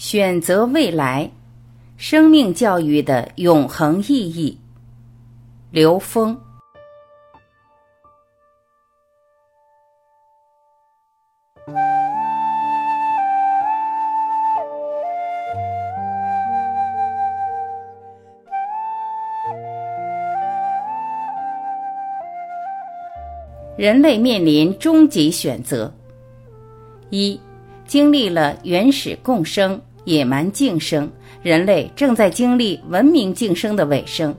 选择未来，生命教育的永恒意义。刘峰。人类面临终极选择：一，经历了原始共生。野蛮竞争，人类正在经历文明竞争的尾声。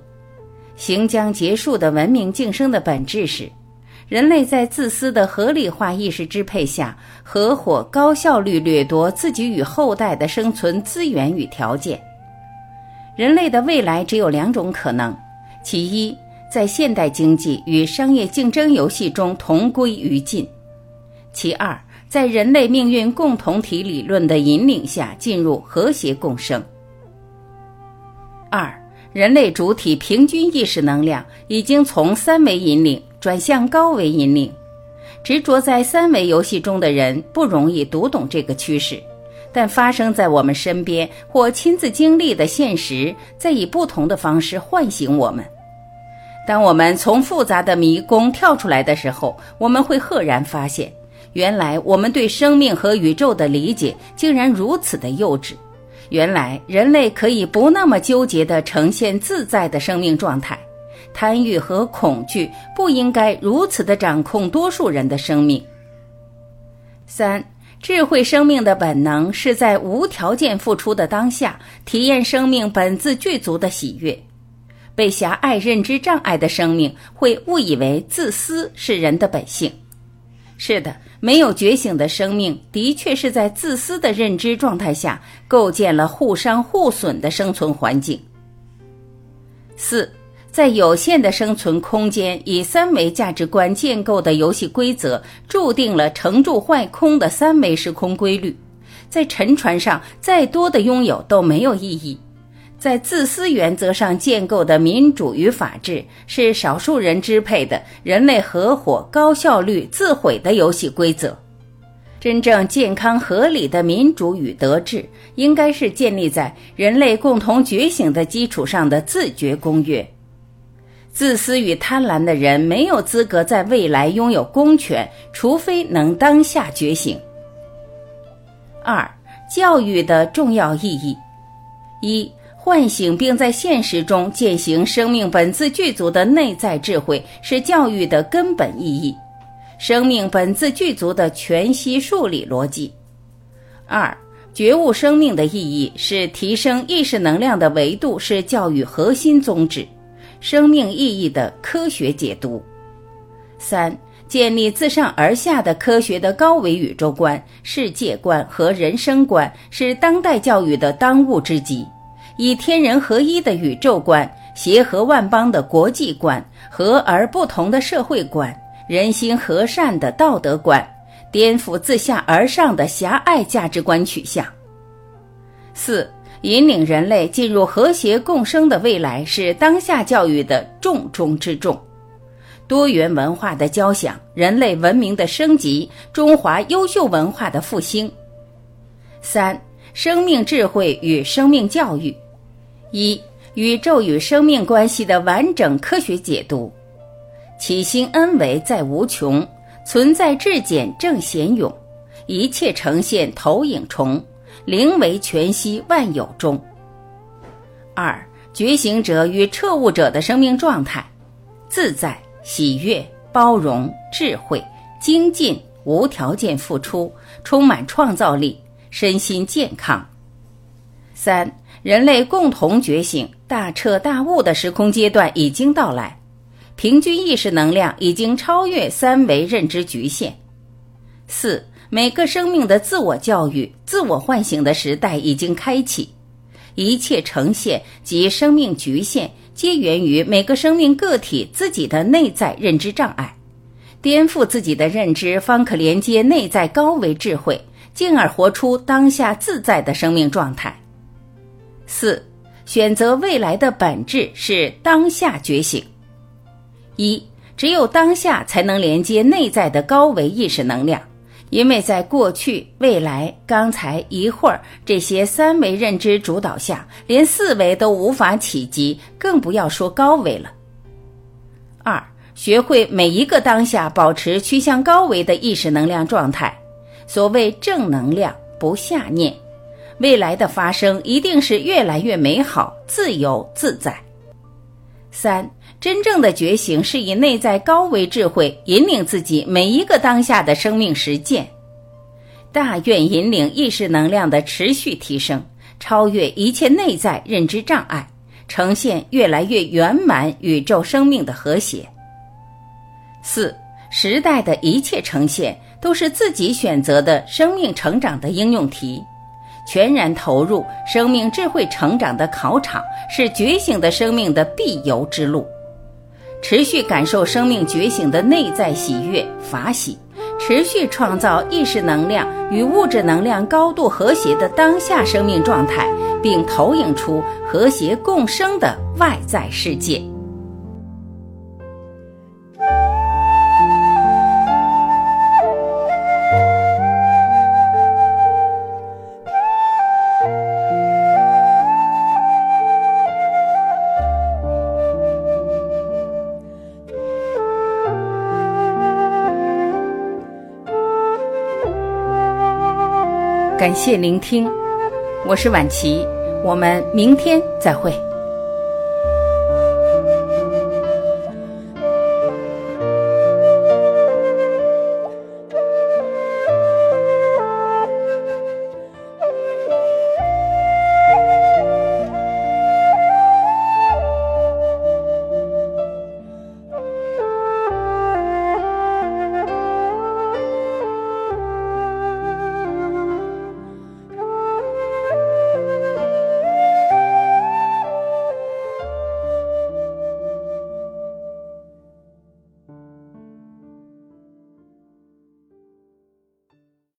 行将结束的文明竞争的本质是，人类在自私的合理化意识支配下，合伙高效率掠夺自己与后代的生存资源与条件。人类的未来只有两种可能：其一，在现代经济与商业竞争游戏中同归于尽；其二。在人类命运共同体理论的引领下，进入和谐共生。二，人类主体平均意识能量已经从三维引领转向高维引领。执着在三维游戏中的人不容易读懂这个趋势，但发生在我们身边或亲自经历的现实，在以不同的方式唤醒我们。当我们从复杂的迷宫跳出来的时候，我们会赫然发现。原来我们对生命和宇宙的理解竟然如此的幼稚。原来人类可以不那么纠结地呈现自在的生命状态，贪欲和恐惧不应该如此的掌控多数人的生命。三，智慧生命的本能是在无条件付出的当下，体验生命本自具足的喜悦。被狭隘认知障碍的生命会误以为自私是人的本性。是的，没有觉醒的生命的确是在自私的认知状态下构建了互伤互损的生存环境。四，在有限的生存空间以三维价值观建构的游戏规则，注定了成住坏空的三维时空规律，在沉船上再多的拥有都没有意义。在自私原则上建构的民主与法治，是少数人支配的人类合伙、高效率、自毁的游戏规则。真正健康合理的民主与德治，应该是建立在人类共同觉醒的基础上的自觉公约。自私与贪婪的人没有资格在未来拥有公权，除非能当下觉醒。二、教育的重要意义一。唤醒并在现实中践行生命本自具足的内在智慧，是教育的根本意义。生命本自具足的全息数理逻辑。二、觉悟生命的意义是提升意识能量的维度，是教育核心宗旨。生命意义的科学解读。三、建立自上而下的科学的高维宇宙观、世界观和人生观，是当代教育的当务之急。以天人合一的宇宙观、协和万邦的国际观、和而不同的社会观、人心和善的道德观，颠覆自下而上的狭隘价值观取向。四、引领人类进入和谐共生的未来是当下教育的重中之重。多元文化的交响，人类文明的升级，中华优秀文化的复兴。三、生命智慧与生命教育。一宇宙与生命关系的完整科学解读，起心恩为在无穷，存在至简正显勇，一切呈现投影重，灵为全息万有中。二觉醒者与彻悟者的生命状态，自在、喜悦、包容、智慧、精进、无条件付出，充满创造力，身心健康。三。人类共同觉醒、大彻大悟的时空阶段已经到来，平均意识能量已经超越三维认知局限。四，每个生命的自我教育、自我唤醒的时代已经开启，一切呈现及生命局限，皆源于每个生命个体自己的内在认知障碍。颠覆自己的认知，方可连接内在高维智慧，进而活出当下自在的生命状态。四，选择未来的本质是当下觉醒。一，只有当下才能连接内在的高维意识能量，因为在过去、未来、刚才、一会儿这些三维认知主导下，连四维都无法企及，更不要说高维了。二，学会每一个当下保持趋向高维的意识能量状态，所谓正能量，不下念，未来的发生一定是越来越美好、自由自在。三，真正的觉醒是以内在高维智慧引领自己每一个当下的生命实践，大愿引领意识能量的持续提升，超越一切内在认知障碍，呈现越来越圆满宇宙生命的和谐。四，时代的一切呈现都是自己选择的生命成长的应用题。全然投入生命智慧成长的考场，是觉醒的生命的必由之路。持续感受生命觉醒的内在喜悦法喜，持续创造意识能量与物质能量高度和谐的当下生命状态，并投影出和谐共生的外在世界。感谢聆听，我是晚琪，我们明天再会。